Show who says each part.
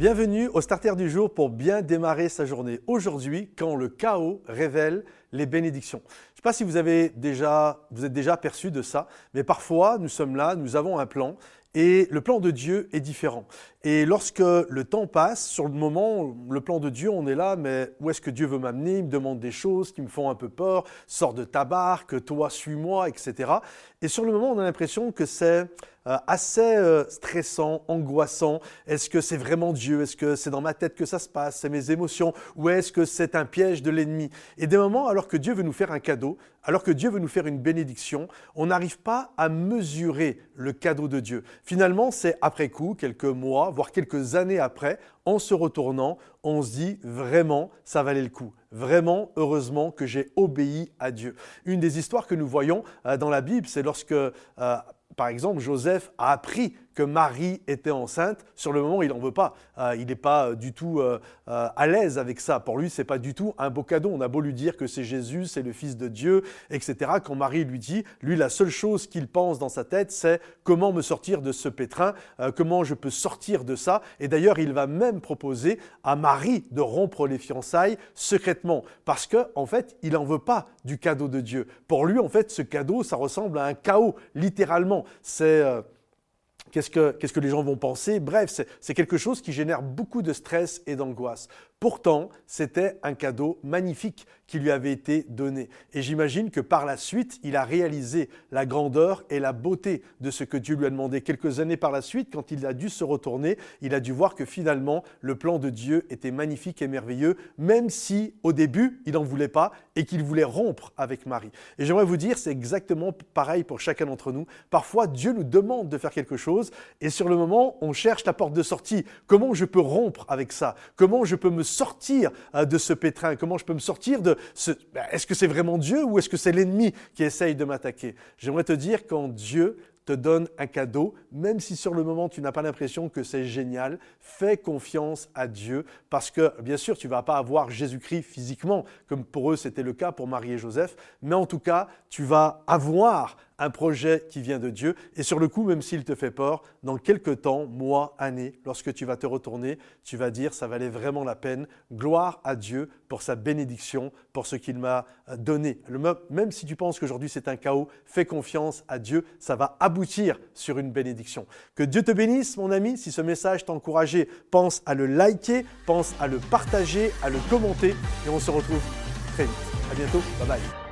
Speaker 1: Bienvenue au starter du jour pour bien démarrer sa journée. Aujourd'hui, quand le chaos révèle les bénédictions. Je ne sais pas si vous avez déjà, êtes déjà perçu de ça, mais parfois nous sommes là, nous avons un plan et le plan de Dieu est différent. Et lorsque le temps passe, sur le moment, le plan de Dieu, on est là, mais où est-ce que Dieu veut m'amener? Il me demande des choses qui me font un peu peur, sors de ta barque, toi suis-moi, etc. Et sur le moment, on a l'impression que c'est euh, assez euh, stressant, angoissant. Est-ce que c'est vraiment Dieu? Est-ce que c'est dans ma tête que ça se passe? C'est mes émotions? Ou est-ce que c'est un piège de l'ennemi? Et des moments, alors que Dieu veut nous faire un cadeau, alors que Dieu veut nous faire une bénédiction, on n'arrive pas à mesurer le cadeau de Dieu. Finalement, c'est après coup, quelques mois, voire quelques années après, en se retournant, on se dit vraiment, ça valait le coup. Vraiment, heureusement que j'ai obéi à Dieu. Une des histoires que nous voyons euh, dans la Bible, c'est lorsque, euh, par exemple, Joseph a appris Marie était enceinte, sur le moment, il n'en veut pas. Euh, il n'est pas euh, du tout euh, à l'aise avec ça. Pour lui, c'est pas du tout un beau cadeau. On a beau lui dire que c'est Jésus, c'est le Fils de Dieu, etc. Quand Marie lui dit, lui, la seule chose qu'il pense dans sa tête, c'est comment me sortir de ce pétrin, comment je peux sortir de ça? Et d'ailleurs, il va même proposer à Marie de rompre les fiançailles secrètement, parce que en fait, il n'en veut pas du cadeau de Dieu. Pour lui, en fait, ce cadeau, ça ressemble à un chaos, littéralement. C'est Qu'est-ce que, les gens vont penser? Bref, c'est quelque chose qui génère beaucoup de stress et d'angoisse. Pourtant, c'était un cadeau magnifique qui lui avait été donné. Et j'imagine que par la suite, il a réalisé la grandeur et la beauté de ce que Dieu lui a demandé. Quelques années par la suite, quand il a dû se retourner, il a dû voir que finalement, le plan de Dieu était magnifique et merveilleux, même si au début, il n'en voulait pas et qu'il voulait rompre avec Marie. Et j'aimerais vous dire, c'est exactement pareil pour chacun d'entre nous. Parfois, Dieu nous demande de faire quelque chose et sur le moment, on cherche la porte de sortie. Comment je peux rompre avec ça? Comment je peux me sortir euh, de ce pétrin? Comment je peux me sortir de ce... Ben, est-ce que c'est vraiment Dieu ou est-ce que c'est l'ennemi qui essaye de m'attaquer? J'aimerais te dire quand Dieu te donne un cadeau, même si sur le moment tu n'as pas l'impression que c'est génial, fais confiance à Dieu parce que bien sûr tu vas pas avoir Jésus-Christ physiquement comme pour eux c'était le cas pour Marie et Joseph, mais en tout cas tu vas avoir un projet qui vient de Dieu. Et sur le coup, même s'il te fait peur, dans quelques temps, mois, années, lorsque tu vas te retourner, tu vas dire, ça valait vraiment la peine. Gloire à Dieu pour sa bénédiction, pour ce qu'il m'a donné. Même si tu penses qu'aujourd'hui c'est un chaos, fais confiance à Dieu, ça va aboutir sur une bénédiction. Que Dieu te bénisse, mon ami. Si ce message t'a encouragé, pense à le liker, pense à le partager, à le commenter. Et on se retrouve très vite. À bientôt. Bye bye.